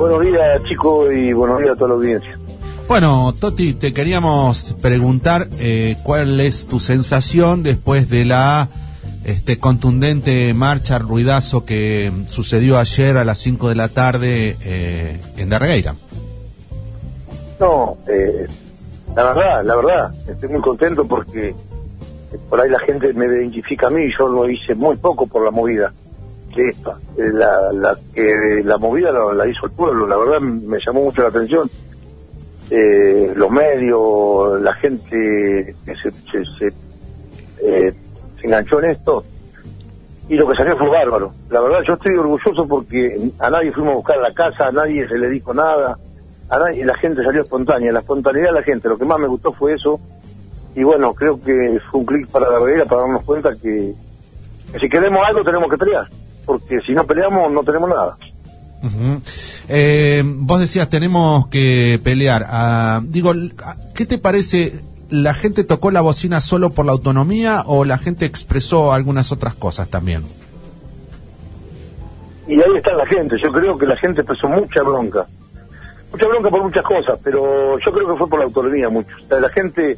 Buenos días, chicos, y buenos días a toda la audiencia. Bueno, Toti, te queríamos preguntar eh, cuál es tu sensación después de la este contundente marcha, ruidazo que sucedió ayer a las 5 de la tarde eh, en Darregueira. No, eh, la verdad, la verdad, estoy muy contento porque por ahí la gente me identifica a mí, yo lo hice muy poco por la movida esta, eh, la, la, que la movida la, hizo el pueblo, la verdad me llamó mucho la atención. Eh, los medios, la gente que se, se, eh, se, enganchó en esto y lo que salió fue bárbaro. La verdad yo estoy orgulloso porque a nadie fuimos a buscar la casa, a nadie se le dijo nada, a nadie, la gente salió espontánea, la espontaneidad de la gente, lo que más me gustó fue eso y bueno, creo que fue un clic para la realidad para darnos cuenta que, si queremos algo tenemos que pelear, porque si no peleamos no tenemos nada. eh, vos decías, tenemos que pelear. Ah, digo, ¿qué te parece? ¿La gente tocó la bocina solo por la autonomía o la gente expresó algunas otras cosas también? Y ahí está la gente. Yo creo que la gente expresó mucha bronca. Mucha bronca por muchas cosas, pero yo creo que fue por la autonomía mucho. la gente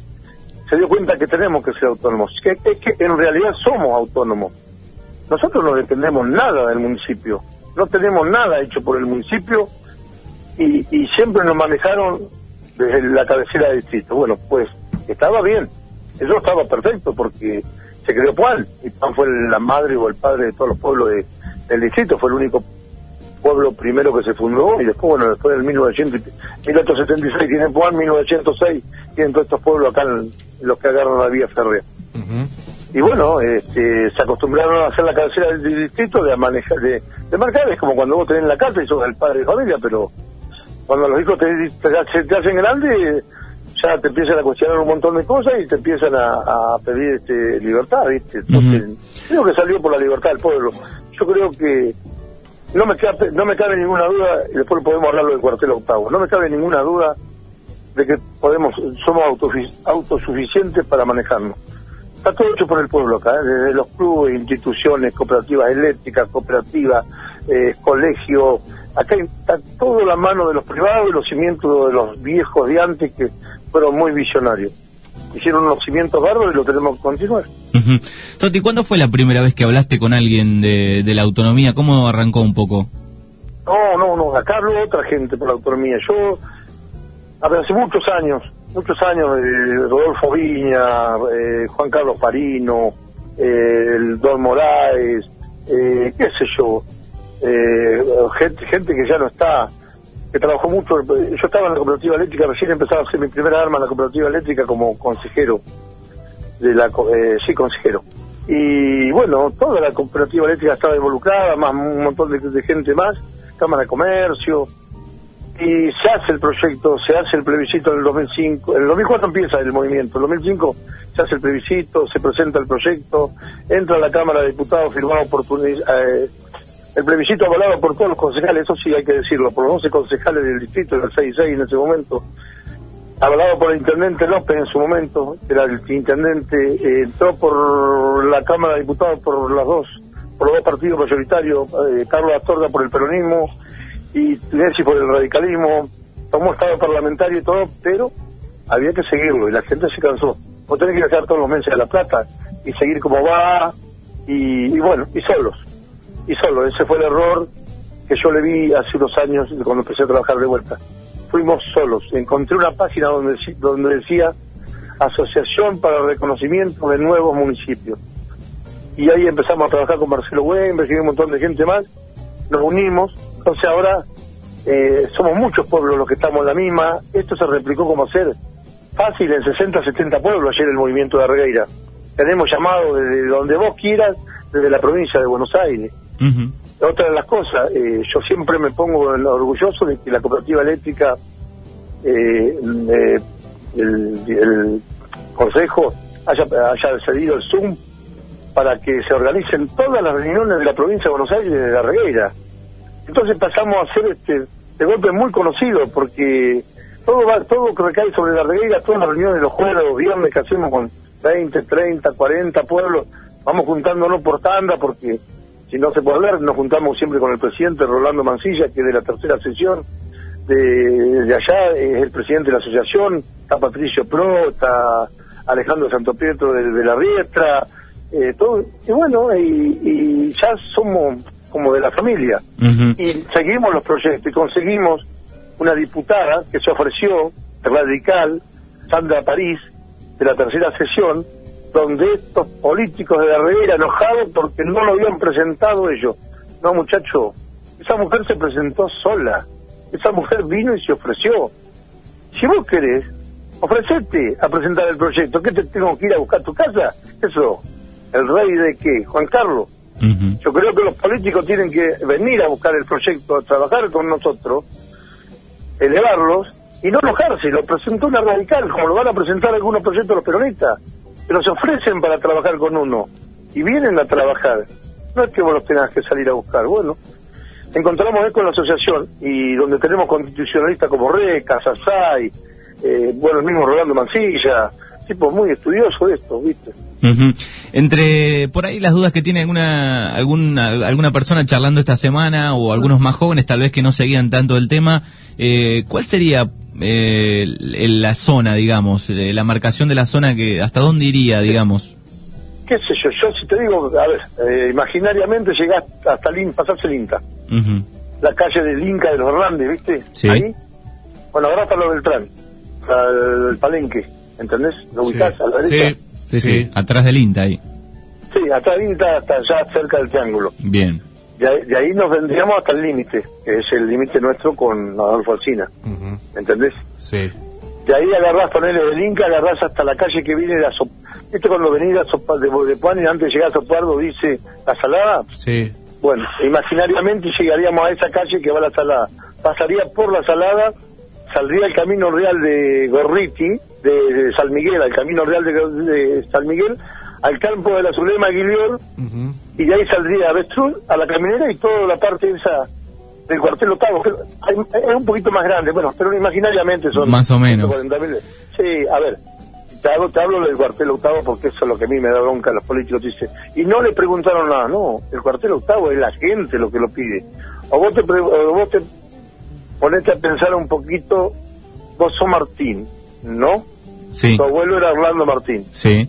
se dio cuenta que tenemos que ser autónomos, que, es que en realidad somos autónomos. Nosotros no dependemos nada del municipio, no tenemos nada hecho por el municipio y, siempre nos manejaron desde la cabecera del distrito. Bueno, pues estaba bien, eso estaba perfecto porque se creó Puan y Puan fue la madre o el padre de todos los pueblos del distrito, fue el único pueblo primero que se fundó y después, bueno, después del 1900, 1876 tiene Puan, 1906 tienen todos estos pueblos acá los que agarran la vía férrea. Y bueno, este, se acostumbraron a hacer la cabecera del distrito de manejar, de, de marcar, es como cuando vos tenés la casa y sos el padre de familia, pero cuando los hijos te, te, hacen grande, ya te empiezan a cuestionar un montón de cosas y te empiezan a, pedir este, libertad, ¿viste? Entonces, creo que salió por la libertad del pueblo. Yo creo que no me, cabe, no me cabe ninguna duda, y después podemos hablarlo del cuartel octavo, no me cabe ninguna duda de que podemos somos autosuficientes para manejarnos. Está todo hecho por el pueblo acá, ¿eh? desde los clubes, instituciones, cooperativas eléctricas, cooperativas, eh, colegios. Acá está todo la mano de los privados y los cimientos de los viejos de antes que fueron muy visionarios. Hicieron unos cimientos bárbaros y lo tenemos que continuar. Toti, ¿cuándo fue la primera vez que hablaste con alguien de, de la autonomía? ¿Cómo arrancó un poco? No, no, no, acá habló otra gente por la autonomía. Yo hace muchos años, muchos años, eh, Rodolfo Viña, eh, Juan Carlos Parino, eh, el Don Morales, qué sé yo, gente, gente que ya no está, que trabajó mucho, yo estaba en la cooperativa eléctrica, recién empezaba a hacer mi primera arma en la cooperativa eléctrica como consejero, de la sí, consejero. Y bueno, toda la cooperativa eléctrica estaba involucrada, más un montón de, de gente más, Cámara de Comercio, y se hace el proyecto, se hace el plebiscito en el 2005, en el 2004 empieza el movimiento, en el 2005 se hace el plebiscito, se presenta el proyecto, entra a la Cámara de Diputados firmado por eh, el plebiscito avalado por todos los concejales, eso sí hay que decirlo, por los 11 concejales del distrito, del 6-6 en ese momento, avalado por el intendente López en su momento, era el intendente, eh, entró por la Cámara de Diputados por las dos, por los dos partidos mayoritarios, eh, Carlos Astorga por el peronismo, y Nancy por el radicalismo, tomó estado parlamentario y todo, pero había que seguirlo y la gente se cansó. Vos tenés que dejar todos los meses a La Plata y seguir como va y, bueno, y solos, y solo. Ese fue el error que yo le vi hace unos años cuando empecé a trabajar de vuelta. Fuimos solos. Encontré una página donde, donde decía Asociación para el Reconocimiento de Nuevos Municipios. Y ahí empezamos a trabajar con Marcelo Wember y un montón de gente más. Nos unimos entonces ahora eh, somos muchos pueblos los que estamos en la misma. Esto se replicó como ser fácil en 60, 70 pueblos ayer el movimiento de Arregueira. Tenemos llamado desde donde vos quieras, desde la provincia de Buenos Aires. Otra de las cosas, eh, yo siempre me pongo orgulloso de que la cooperativa eléctrica, eh, el, consejo, haya, haya cedido el Zoom para que se organicen todas las reuniones de la provincia de Buenos Aires y de la Regueira. Entonces pasamos a ser este de golpe muy conocido porque todo va, todo recae sobre la reguera, todas las reuniones los jueves, los viernes que hacemos con 20, 30, 40 pueblos, vamos juntándonos por tanda porque si no se puede hablar, nos juntamos siempre con el presidente Rolando Mancilla, que es de la tercera sesión de, de allá, es el presidente de la asociación, está Patricio Pro, está Alejandro Santopietro de, de la Riestra, eh, todo, y bueno, y, y ya somos como de la familia. Y seguimos los proyectos y conseguimos una diputada que se ofreció, radical, Sandra París, de la tercera sesión, donde estos políticos de la Ribera enojados porque no lo habían presentado ellos. No, muchacho, esa mujer se presentó sola. Esa mujer vino y se ofreció. Si vos querés, ofrecete a presentar el proyecto. ¿Qué te tengo que ir a buscar a tu casa? Eso, el rey de qué? Juan Carlos. Yo creo que los políticos tienen que venir a buscar el proyecto, a trabajar con nosotros, elevarlos y no enojarse. Lo presentó una radical, como lo van a presentar algunos proyectos los peronistas, pero se ofrecen para trabajar con uno y vienen a trabajar. No es que vos los tengas que salir a buscar. Bueno, encontramos esto en la asociación y donde tenemos constitucionalistas como Reca, Sasay, eh, bueno, el mismo Rolando Mancilla, tipo muy estudioso de esto, ¿viste? Entre por ahí las dudas que tiene alguna alguna alguna persona charlando esta semana o algunos más jóvenes tal vez que no seguían tanto el tema, eh, ¿cuál sería eh, el- la zona, digamos, eh, la marcación de la zona que hasta dónde iría, digamos? qué sé yo, yo si te digo, a ver, eh, imaginariamente llegás hasta el pasarse el Inca, la calle del Inca de los Hernández, ¿viste? Sí. Ahí, bueno, ahora está lo Beltrán, el Palenque, ¿entendés? ¿Lo ubicás a la derecha? Sí, sí, atrás del INTA ahí. Sí, hasta el Inca, hasta allá cerca del Triángulo. Bien. De ahí, de ahí nos vendríamos hasta el límite, que es el límite nuestro con Adolfo Alsina, Ujú. ¿entendés? Sí. De ahí agarrás, ponele del Inca, agarrás hasta la calle que viene de Azop... ¿Viste cuando venís de, Azopa- de, de Puan y antes de llegar a Sopardo dice la salada? Sí. Bueno, imaginariamente llegaríamos a esa calle que va a la salada. Pasaría por la salada, saldría el camino real de Gorriti, de, de San Miguel, al camino real de, de San Miguel, al campo de la Zulema Guilior, Ujú. y de ahí saldría a Bestrul, a la caminera y toda la parte esa del cuartel octavo. es un poquito más grande, bueno, pero imaginariamente son... Más o menos. 140.000. Sí, a ver, te hablo, te hablo del cuartel octavo porque eso es lo que a mí me da bronca los políticos. Dice, y no le preguntaron nada, no, el cuartel octavo es la gente lo que lo pide. O vos te, o vos te ponete a pensar un poquito, vos sos Martín, ¿no? Sí. Tu abuelo era Orlando Martín. Sí.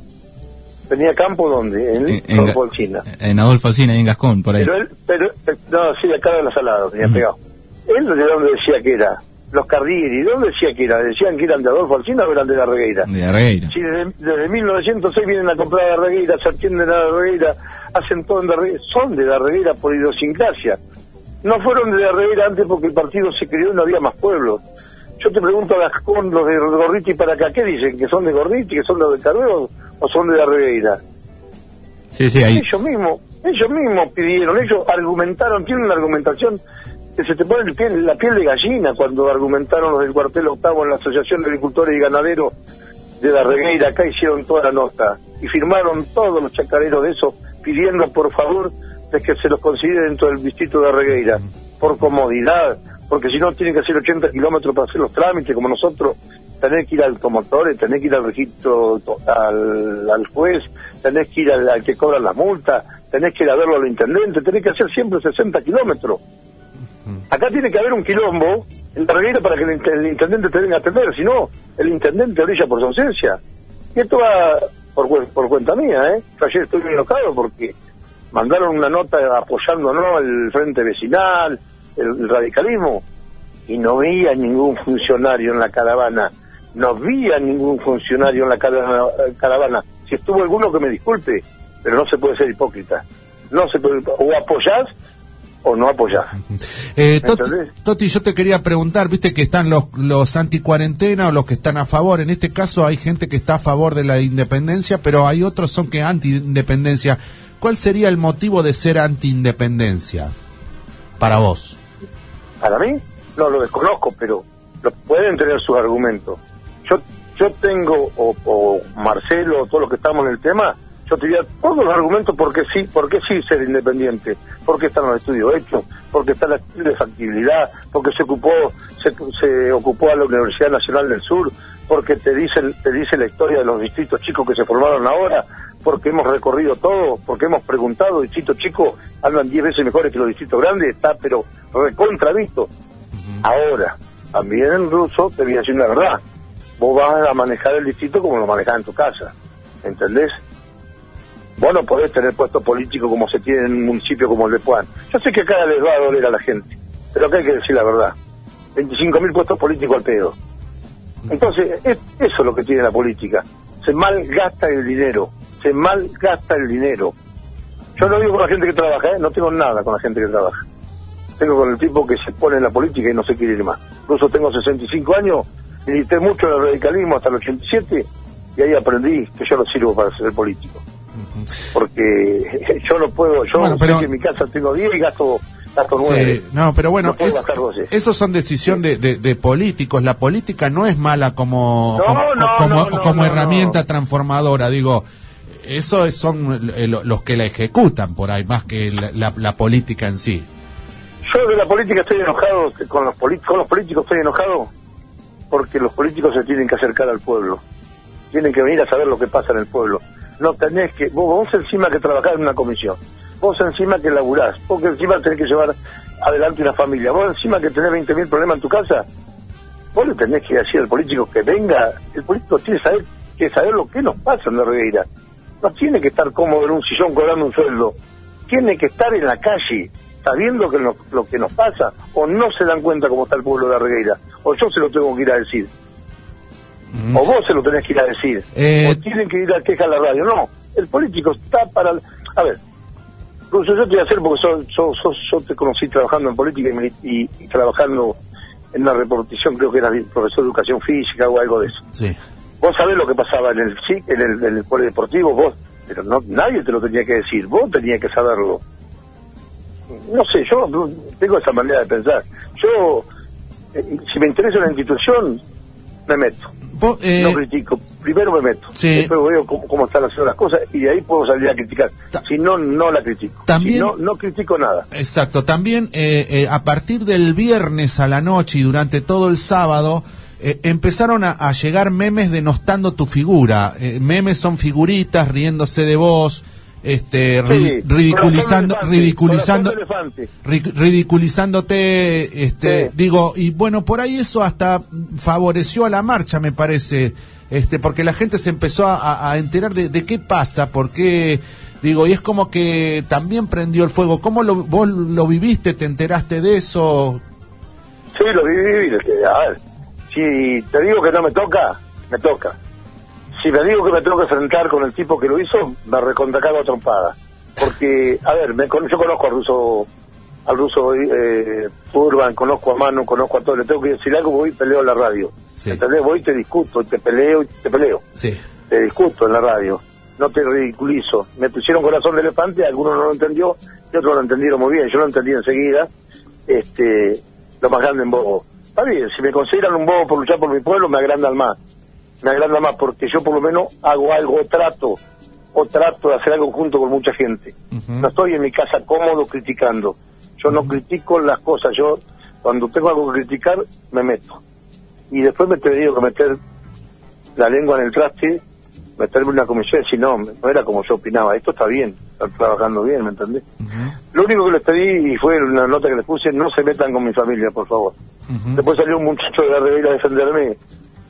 ¿Tenía campo donde? En, Adolfo Alsina. en Adolfo Alsina y en Gascón, por ahí. Pero él, pero, eh, no, sí, acá de la salada tenía pegado. Él de dónde decía que era, los Cardieri, ¿de dónde decía que era? ¿Decían que eran de Adolfo Alsina o eran de la Regueira? De Arregueira. Si desde, desde 1906 vienen a comprar a Darregueira, se atienden a Darregueira, hacen todo en Darregueira, son de Darregueira por idiosincrasia. No fueron de Darregueira antes porque el partido se creó y no había más pueblos. Yo te pregunto a Gascón, los de Gorriti para acá, ¿qué dicen? ¿Que son de Gorriti, que son los de Carreo o son de Darregueira? Sí, sí, ahí. Ellos mismos, ellos mismos pidieron, ellos argumentaron, tienen una argumentación que se te pone el piel- la piel de gallina cuando argumentaron los del cuartel octavo en la Asociación de Agricultores y Ganaderos de la Regueira, acá hicieron toda la nota y firmaron todos los chacareros de eso pidiendo por favor de que se los considere dentro del distrito de Regueira, por comodidad, porque si no tienen que hacer 80 kilómetros para hacer los trámites como nosotros, tenés que ir al automotores, tenés que ir al registro, al, al juez, tenés que ir al, que cobra la multa, tenés que ir a verlo al intendente, tenés que hacer siempre 60 kilómetros. Acá tiene que haber un quilombo en la para que el, int- el intendente te venga a atender, si no, el intendente orilla por su ausencia. Y esto va por, por cuenta mía, ¿eh? Ayer estoy muy enojado porque mandaron una nota apoyándonos al frente vecinal, el, el radicalismo, y no veía ningún funcionario en la caravana, no veía ningún funcionario en la cara- caravana. Si estuvo alguno que me disculpe, pero no se puede ser hipócrita. No se puede, o apoyás o no apoyás. Eh. Toti, yo te quería preguntar, viste que están los, los anti-cuarentena o los que están a favor. En este caso hay gente que está a favor de la independencia, pero hay otros son que anti-independencia. ¿Cuál sería el motivo de ser anti-independencia para vos? Para mí, no lo desconozco, pero lo, pueden tener sus argumentos. Yo yo tengo, o, Marcelo, o todos los que estamos en el tema, yo te diría todos los argumentos porque sí, porque sí ser independiente, porque están los estudios hechos, porque está la factibilidad, porque se ocupó, se, se ocupó a la Universidad Nacional del Sur, porque te dicen, te dice la historia de los distritos chicos que se formaron ahora, porque hemos recorrido todo, porque hemos preguntado, distrito chico andan 10 veces mejores que los distritos grandes, está pero recontra visto. Ahora, también en ruso te voy a decir una verdad, vos vas a manejar el distrito como lo manejas en tu casa, ¿entendés? Vos no podés tener puesto político como se tiene en un municipio como el de Puan. Yo sé que acá les va a doler a la gente, pero acá hay que decir la verdad. 25.000 puestos políticos al pedo. Entonces, es, eso es lo que tiene la política. Se malgasta el dinero, se malgasta el dinero. Yo no digo con la gente que trabaja, ¿eh? no tengo nada con la gente que trabaja. Tengo con el tipo que se pone en la política y no se quiere ir más. Incluso tengo 65 años, milité mucho en el radicalismo hasta el 87 y ahí aprendí que yo no sirvo para ser político. Porque yo no puedo, yo Bueno, sé que en mi casa tengo 10 y gasto, gasto 9. Sí, no, pero bueno, No es- son decisión de, de- de políticos. La política no es mala como, No, como, no, herramienta transformadora. Digo, eso es- son eh, lo- los que la ejecutan por ahí, más que la, la- política en sí. Yo de la política estoy enojado, con los, con los políticos estoy enojado porque los políticos se tienen que acercar al pueblo. Tienen que venir a saber lo que pasa en el pueblo. No tenés que, vos, vos encima que trabajás en una comisión, vos encima que laburás, vos que encima tenés que llevar adelante una familia, vos encima que tenés 20.000 problemas en tu casa, vos le tenés que decir al político que venga, el político tiene que saber, que saber lo que nos pasa en la regueira. No tiene que estar cómodo en un sillón cobrando un sueldo, tiene que estar en la calle sabiendo que lo, lo que nos pasa o no se dan cuenta cómo está el pueblo de la regueira o yo se lo tengo que ir a decir. Mm. o vos se lo tenés que ir a decir. Eh, o tienen que ir a quejar a la radio. No el político está para a ver incluso yo te voy a hacer porque yo, yo, yo, yo te conocí trabajando en política y, mili- y- y trabajando en una reportación creo que era profesor de educación física o algo de eso. Sí. Vos sabés lo que pasaba en el en el, en el polideportivo vos pero no nadie te lo tenía que decir vos tenías que saberlo. No sé yo no- tengo esa manera de pensar. Yo eh, si me interesa una institución me meto. Vos, eh, no critico primero me meto sí. después veo cómo, cómo están haciendo las cosas y de ahí puedo salir a criticar. Ta- si no no la critico. También- si no no critico nada. Exacto, también eh, eh, a partir del viernes a la noche y durante todo el sábado eh, empezaron a, a llegar memes denostando tu figura. Eh, memes son figuritas riéndose de vos, este, ri- Sí, ridiculizando, elefante, ridiculizando, ri- ridiculizándote, este, Sí. digo, y bueno, por ahí eso hasta favoreció a la marcha, me parece, este, porque la gente se empezó a, enterar de, de qué pasa, por qué, digo, y es como que también prendió el fuego. ¿Cómo lo, vos lo viviste? ¿Te enteraste de eso? Sí, lo viví. A ver, si te digo que no me toca, me toca. Si me digo que me tengo que enfrentar con el tipo que lo hizo, me recontracago a trompada. Porque, a ver, me, yo conozco al ruso, al ruso eh, Urban, conozco a Manu, conozco a todo. Le tengo que decir algo, voy y peleo en la radio. Sí. ¿Entendés? Voy y te discuto, y te peleo, y te peleo. Sí. Te discuto en la radio. No te ridiculizo. Me pusieron corazón de elefante, algunos no lo entendió y otros lo entendieron muy bien. Yo lo entendí enseguida. Este, lo más grande en bobo. Está bien, si me consideran un bobo por luchar por mi pueblo, me agrandan más. Me agrandan más porque yo por lo menos hago algo, o trato, o trato de hacer algo junto con mucha gente. No estoy en mi casa cómodo criticando. Yo no critico las cosas. Yo, cuando tengo algo que criticar, me meto. Y después me he tenido que meter la lengua en el traste, meterme en una comisión y decir, no, no era como yo opinaba. Esto está bien, están trabajando bien, ¿me entendés? Lo único que les pedí, y fue una nota que les puse, no se metan con mi familia, por favor. Después salió un muchacho de la Ribeira a defenderme,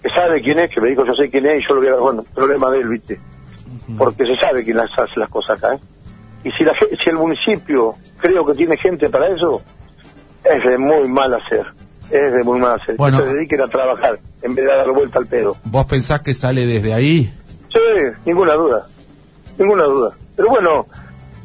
que sabe quién es, que me dijo, yo sé quién es, y yo lo voy a... Bueno, problema de él, ¿viste? Porque se sabe quién las hace las cosas acá, ¿eh? Y si, la, si el municipio creo que tiene gente para eso, es de muy mal hacer. Es de muy mal hacer. Bueno. que se dediquen a trabajar en vez de dar vuelta al pedo. ¿Vos pensás que sale desde ahí? Sí, ninguna duda. Ninguna duda. Pero bueno,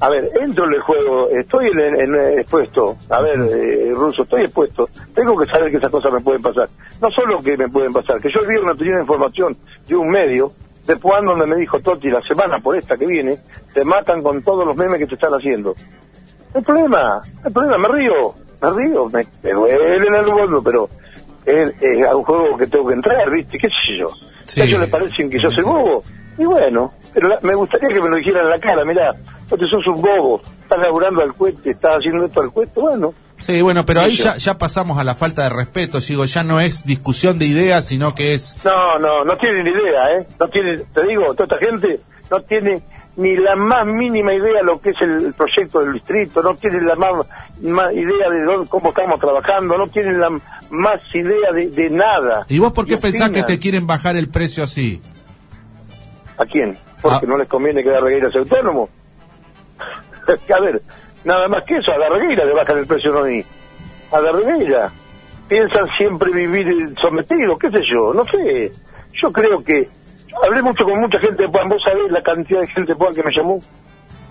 a ver, entro en el juego, estoy en, en- en- expuesto. A ver, eh, Ruso, estoy expuesto. Tengo que saber que esas cosas me pueden pasar. No solo que me pueden pasar, que yo el viernes tenía una información de un medio, de Puan, donde me dijo Toti, la semana por esta que viene, te matan con todos los memes que te están haciendo. El problema, el problema, me río, me río, me, me duele en el fondo, pero es, es a un juego que tengo que entrar, ¿viste? ¿Qué sé yo? Sí. A ellos les parecen que yo soy bobo. Y bueno, pero la- me gustaría que me lo dijeran en la cara, mirá, te sos un bobo, estás laburando al cohete, estás haciendo esto al cohete, bueno. Sí, bueno, pero ahí ya, ya pasamos a la falta de respeto, digo, ya no es discusión de ideas, sino que es... No, no, no tienen idea, ¿eh? No tienen, te digo, toda esta gente no tiene ni la más mínima idea de lo que es el proyecto del distrito, no tienen la más, más idea de dónde, cómo estamos trabajando, no tienen la más idea de, de nada. ¿Y vos por qué pensás que te quieren bajar el precio así? ¿A quién? Porque Ah. no les conviene que Darregueira sea autónomo. a ver, nada más que eso, a Darregueira le bajan el precio, no a mí. A Darregueira. Piensan siempre vivir sometidos, qué sé yo, no sé. Yo creo que... Hablé mucho con mucha gente de Puan, vos sabés la cantidad de gente de Puan que me llamó.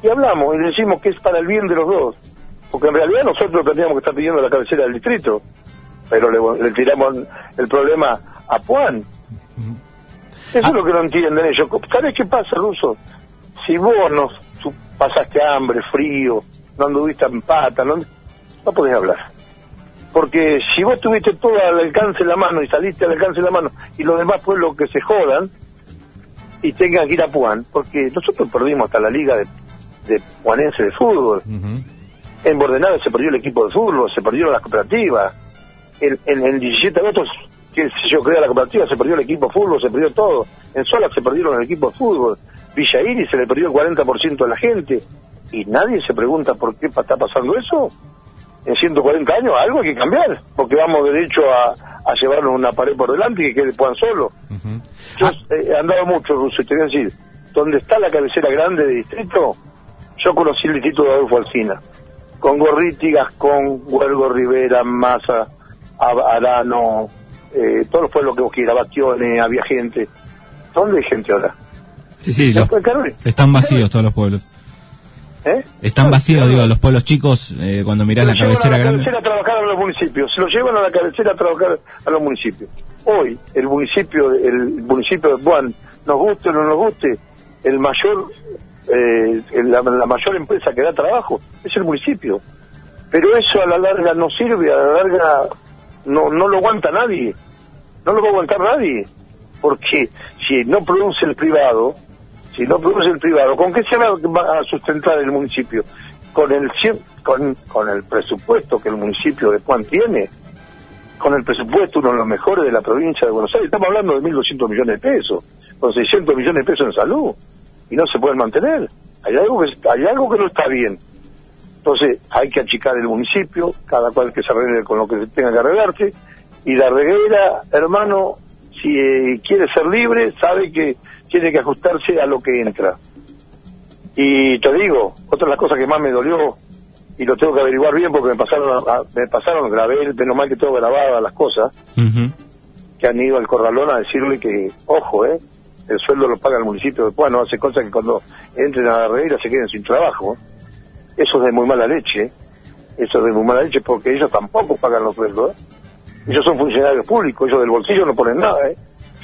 Y hablamos y decimos que es para el bien de los dos. Porque en realidad nosotros tendríamos que estar pidiendo la cabecera del distrito. Pero le, le tiramos el problema a Puan. Eso es lo que no entienden ellos. ¿Sabes qué pasa, Ruso? Si vos no su- pasaste hambre, frío, no anduviste en pata, no, no podés hablar. Porque si vos tuviste todo al alcance de la mano y saliste al alcance de la mano y los demás pueblos que se jodan y tengan que ir a Puan, porque nosotros perdimos hasta la liga de, de puanense de fútbol. En Bordenave se perdió el equipo de fútbol, se perdieron las cooperativas. En, en el 17 de agosto, que si yo crea la cooperativa, se perdió el equipo de fútbol, se perdió todo. En Sola se perdieron el equipo de fútbol. Villa Iris se le perdió el 40% de la gente. Y nadie se pregunta por qué está pasando eso. En 140 años algo hay que cambiar, porque vamos derecho a, a llevarnos una pared por delante y que puedan solo. Ujú. Yo Ah, eh, he andado mucho, Russo, y te voy a decir, donde está la cabecera grande de distrito, yo conocí el distrito de Adolfo Alsina, con Gorriti, Gascón, Huelgo, Rivera, Massa, Arano, eh, todos los pueblos que vos quieras, Bastione, había gente. ¿Dónde hay gente ahora? Sí, sí, los- están vacíos todos los pueblos. ¿eh? Están vacíos, Claro. digo, los pueblos chicos, eh, cuando mirás la cabecera a la grande. cabecera a trabajar a los municipios, se lo llevan a la cabecera a trabajar a los municipios. Hoy, el municipio, el municipio de Juan, nos guste o no nos guste, el mayor, eh, la, la mayor empresa que da trabajo es el municipio. Pero eso a la larga no sirve, a la larga no, no lo aguanta nadie, no lo va a aguantar nadie, porque si no produce el privado, si no produce el privado, ¿con qué se va a sustentar el municipio? Con el con, con el presupuesto que el municipio de Juan tiene, con el presupuesto uno de los mejores de la provincia de Buenos Aires, estamos hablando de 1.200 millones de pesos, con 600 millones de pesos en salud, y no se pueden mantener. Hay algo que, hay algo que no está bien. Entonces hay que achicar el municipio, cada cual que se arregle con lo que tenga que arreglarse, y la reguera, hermano, si eh, quiere ser libre, sabe que tiene que ajustarse a lo que entra. Y te digo, otra de las cosas que más me dolió, y lo tengo que averiguar bien porque me pasaron, a- me pasaron, grabé, menos mal que tengo grabadas las cosas, que han ido al corralón a decirle que, ojo, eh, el sueldo lo paga el municipio de Puan, no hace cosas que cuando entren a la reguera se queden sin trabajo. Eso es de muy mala leche, eso es de muy mala leche porque ellos tampoco pagan los sueldos. ¿eh? Ellos son funcionarios públicos, ellos del bolsillo no ponen nada. ¿eh?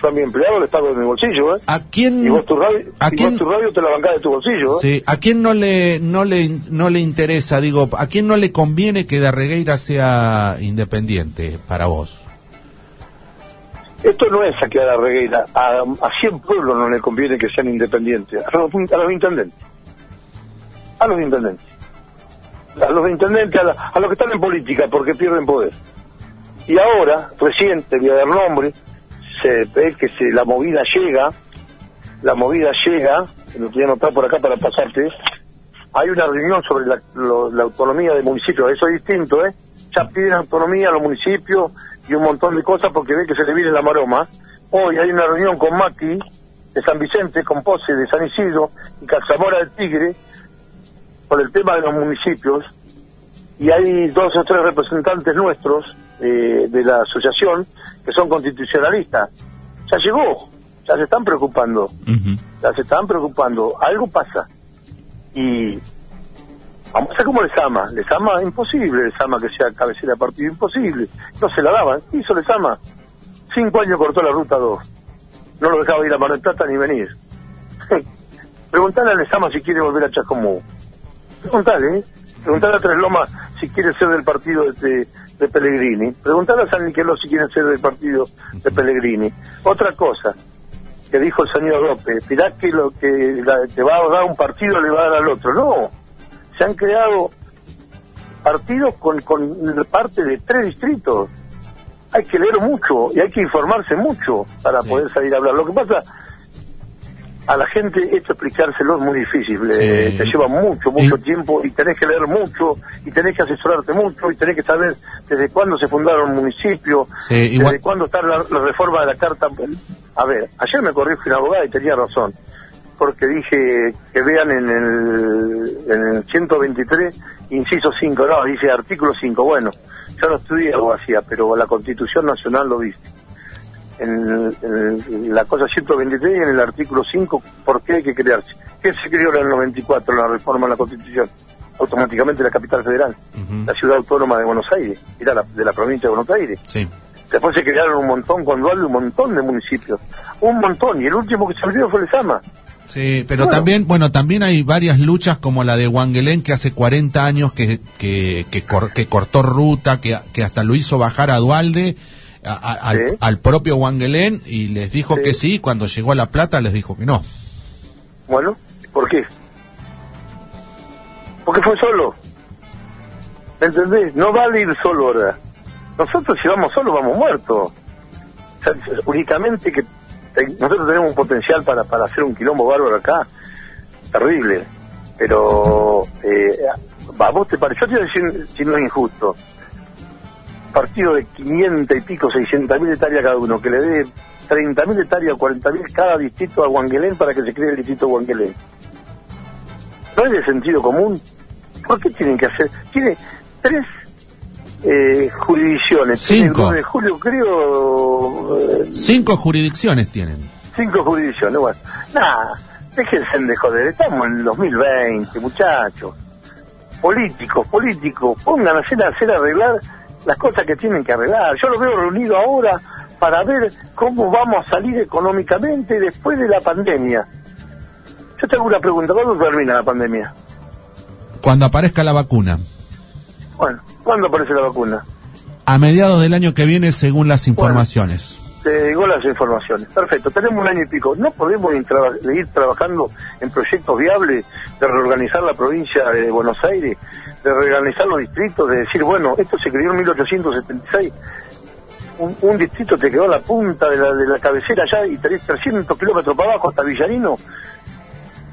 Yo a mi empleado les pago de mi bolsillo. ¿eh? ¿A quién, Y vos tu radio, ¿A y quién- vos tu radio te la bancás de tu bolsillo. ¿eh? sí, ¿a quién no le, no, le, no le interesa, digo, a quién no le conviene que Darregueira sea independiente para vos? Esto no es saquear a Regueira. A, a 100 pueblos no le conviene que sean independientes. A los, a los intendentes. A los intendentes. A los intendentes, a, la- a los que están en política porque pierden poder. Y ahora, reciente, voy a dar nombre, se ve que se, la movida llega, la movida llega, lo voy a anotar por acá para pasarte, hay una reunión sobre la, autonomía de municipios, eso es distinto, ¿eh? Ya piden autonomía a los municipios y un montón de cosas porque ven que se le viene la maroma. Hoy hay una reunión con Mati de San Vicente, con Pose de San Isidro y Calzamora del Tigre por el tema de los municipios y hay dos o tres representantes nuestros eh, de la asociación que son constitucionalistas. Ya llegó, ya se están preocupando Ujú. ya se estaban preocupando, algo pasa. Y vamos a ver cómo les ama. Les ama imposible, les ama que sea cabecera de partido, imposible. No se la daban, hizo les ama. Cinco años cortó la ruta 2. No lo dejaba ir a Mar del Plata ni venir. Preguntale a Lesama si quiere volver a Chascomú. Preguntale, ¿eh? Preguntale a Tres Lomas si quiere ser del partido de, de Pellegrini. Preguntale a San Nicolás si quiere ser del partido de Pellegrini. Otra cosa, que dijo el señor López, mirá que lo que la- te va a dar un partido le va a dar al otro. No, se han creado partidos con, con parte de tres distritos. Hay que leer mucho y hay que informarse mucho para Sí. poder salir a hablar. Lo que pasa, a la gente esto explicárselo es muy difícil, eh, te lleva mucho, mucho tiempo y tenés que leer mucho y tenés que asesorarte mucho y tenés que saber desde cuándo se fundaron municipios, desde cuándo está la, reforma de la carta. A ver, ayer me corrió una abogada y tenía razón, porque dije que vean en el, en el 123, inciso 5, no, dice artículo 5, bueno, yo no estudié abogacía, pero la Constitución Nacional lo dice en, la cosa 123 y en el artículo 5 por qué hay que crearse. ¿Qué se creó en el 94 la reforma de la Constitución? Automáticamente la capital federal, la ciudad autónoma de Buenos Aires, era de la provincia de Buenos Aires. Después se crearon un montón, cuando hablo un montón de municipios, un montón, y el último que se abrió fue el Sama. Sí, pero también, bueno, también hay varias luchas como la de Wangelén que hace 40 años que, que, que, que cortó ruta, que, que hasta lo hizo bajar a Dualde al, propio Wangelén y les dijo que sí, cuando llegó a La Plata les dijo que no. Bueno, ¿por qué? Porque fue solo. ¿Entendés? No vale ir solo ahora. Nosotros si vamos solo vamos muertos. únicamente que nosotros tenemos un potencial para, para hacer un quilombo bárbaro acá, terrible. Pero, eh, vos te pareció, yo te decir si no es injusto partido de 500 y pico, 600 mil hectáreas cada uno, que le dé 30 mil hectáreas o 40 mil cada distrito a Wangelén para que se cree el distrito Wangelén. ¿No es de sentido común? ¿Por qué tienen que hacer? Tiene tres eh, jurisdicciones. Cinco. de julio, creo. Eh, cinco jurisdicciones tienen. Cinco jurisdicciones, bueno. Nada, déjense de joder, estamos en el 2020, muchachos. Políticos, políticos, pongan a hacer, a hacer arreglar las cosas que tienen que arreglar. Yo lo veo reunido ahora para ver cómo vamos a salir económicamente después de la pandemia. Yo tengo una pregunta, ¿cuándo termina la pandemia? Cuando aparezca la vacuna. Bueno, ¿cuándo aparece la vacuna? A mediados del año que viene, según las informaciones. Te digo las informaciones. Perfecto, tenemos un año y pico. ¿No podemos ir, trabajando en proyectos viables de reorganizar la provincia de Buenos Aires de reorganizar los distritos, de decir, bueno, esto se creó en 1876, un, un distrito te quedó a la punta de la, de la cabecera allá y tenés 300 kilómetros para abajo hasta Villarino,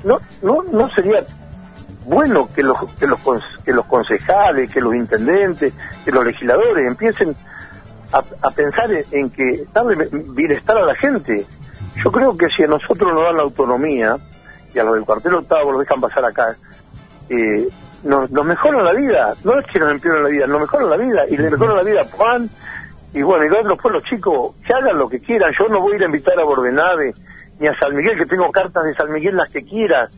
no, no, no sería bueno que los, que los, que los concejales, que los intendentes, que los legisladores empiecen a, pensar en, que darle bienestar a la gente. Yo creo que si a nosotros nos dan la autonomía, y a los del cuartel octavo los dejan pasar acá, eh, nos, nos mejoran la vida, no es que nos empeoran la vida, nos mejoran la vida, y le mejoran la vida a Juan, y bueno, y los pueblos chicos, que hagan lo que quieran, yo no voy a ir a invitar a Bordenave, ni a San Miguel, que tengo cartas de San Miguel las que quieras,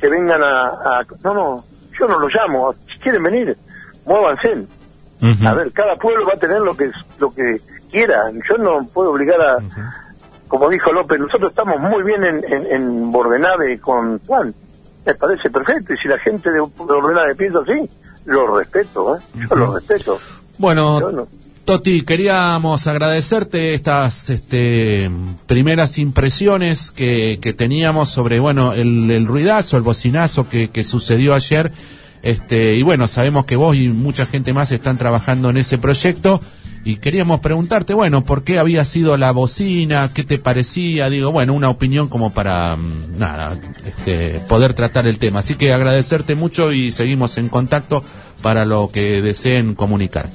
que vengan a, no, no, yo no los llamo, si quieren venir, muévanse. A ver, cada pueblo va a tener lo que lo que quiera, yo no puedo obligar a, como dijo López, nosotros estamos muy bien en, en, en Bordenave con Juan, me parece perfecto. Y si la gente de, de de piensa así, lo respeto, ¿eh? Yo lo respeto. Bueno, Toti, queríamos agradecerte estas este, primeras impresiones que, que teníamos sobre, bueno, el, el ruidazo, el bocinazo que, que sucedió ayer. Este, y bueno, sabemos que vos y mucha gente más están trabajando en ese proyecto y queríamos preguntarte, bueno, ¿por qué había sido la bocina? ¿Qué te parecía? Digo, bueno, una opinión como para, mm, nada, este, poder tratar el tema. Así que agradecerte mucho y seguimos en contacto para lo que deseen comunicar.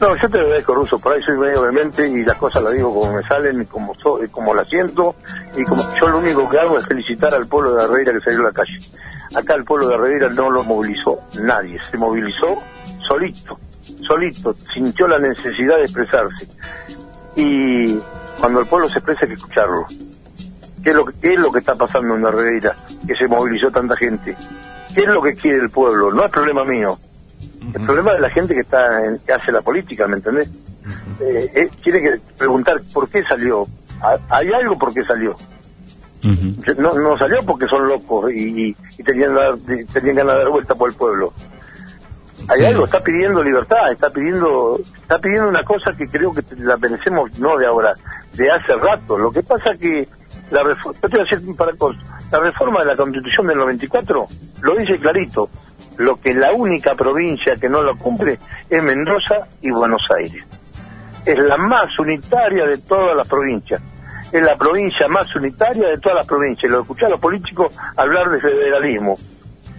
No, yo te agradezco, Ruso, por ahí soy medio obviamente y las cosas las digo como me salen, como so, como las siento, y como yo lo único que hago es felicitar al pueblo de Herrera que salió a la calle. Acá el pueblo de Herrera no lo movilizó nadie, se movilizó solito solito, sintió la necesidad de expresarse. Y cuando el pueblo se expresa hay que escucharlo. ¿Qué es lo que, es lo que está pasando en la Herrera? Que se movilizó tanta gente. ¿Qué es lo que quiere el pueblo? No es problema mío. El problema de la gente que está que hace la política, ¿me entendés? Eh, eh, tiene que preguntar por qué salió. Hay algo por qué salió. no, no salió porque son locos y, y tenían, tenían ganas de dar vuelta por el pueblo. Hay algo, está pidiendo libertad, está pidiendo está pidiendo una cosa que creo que la merecemos no de ahora, de hace rato. Lo que pasa que la reforma, te voy a decir para la reforma de la Constitución del 94 lo dice clarito, lo que la única provincia que no lo cumple es Mendoza y Buenos Aires. Es la más unitaria de todas las provincias. es la provincia más unitaria de todas las provincias. Lo escuché a los políticos hablar de federalismo.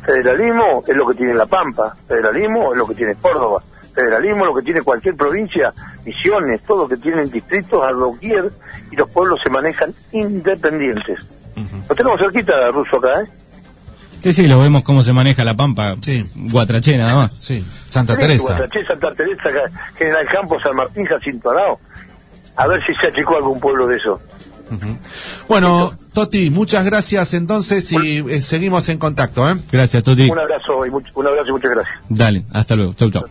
Federalismo es lo que tiene La Pampa, federalismo es lo que tiene Córdoba, federalismo es lo que tiene cualquier provincia, misiones, todo lo que tienen distritos a doquier y los pueblos se manejan independientes. Lo tenemos cerquita, Ruso, acá, ¿eh? Sí, sí, lo vemos cómo se maneja la Pampa. Sí. Guatraché nada más. Sí, Santa Teresa. Guatraché, Santa Teresa, General Campos, San Martín, Jacinto Arao. A ver si se achicó algún pueblo de eso. Bueno, Toti, muchas gracias entonces y eh, seguimos en contacto, ¿eh? Gracias, Toti. Un abrazo y much- un abrazo y muchas gracias. Dale, hasta luego. Chau, chau.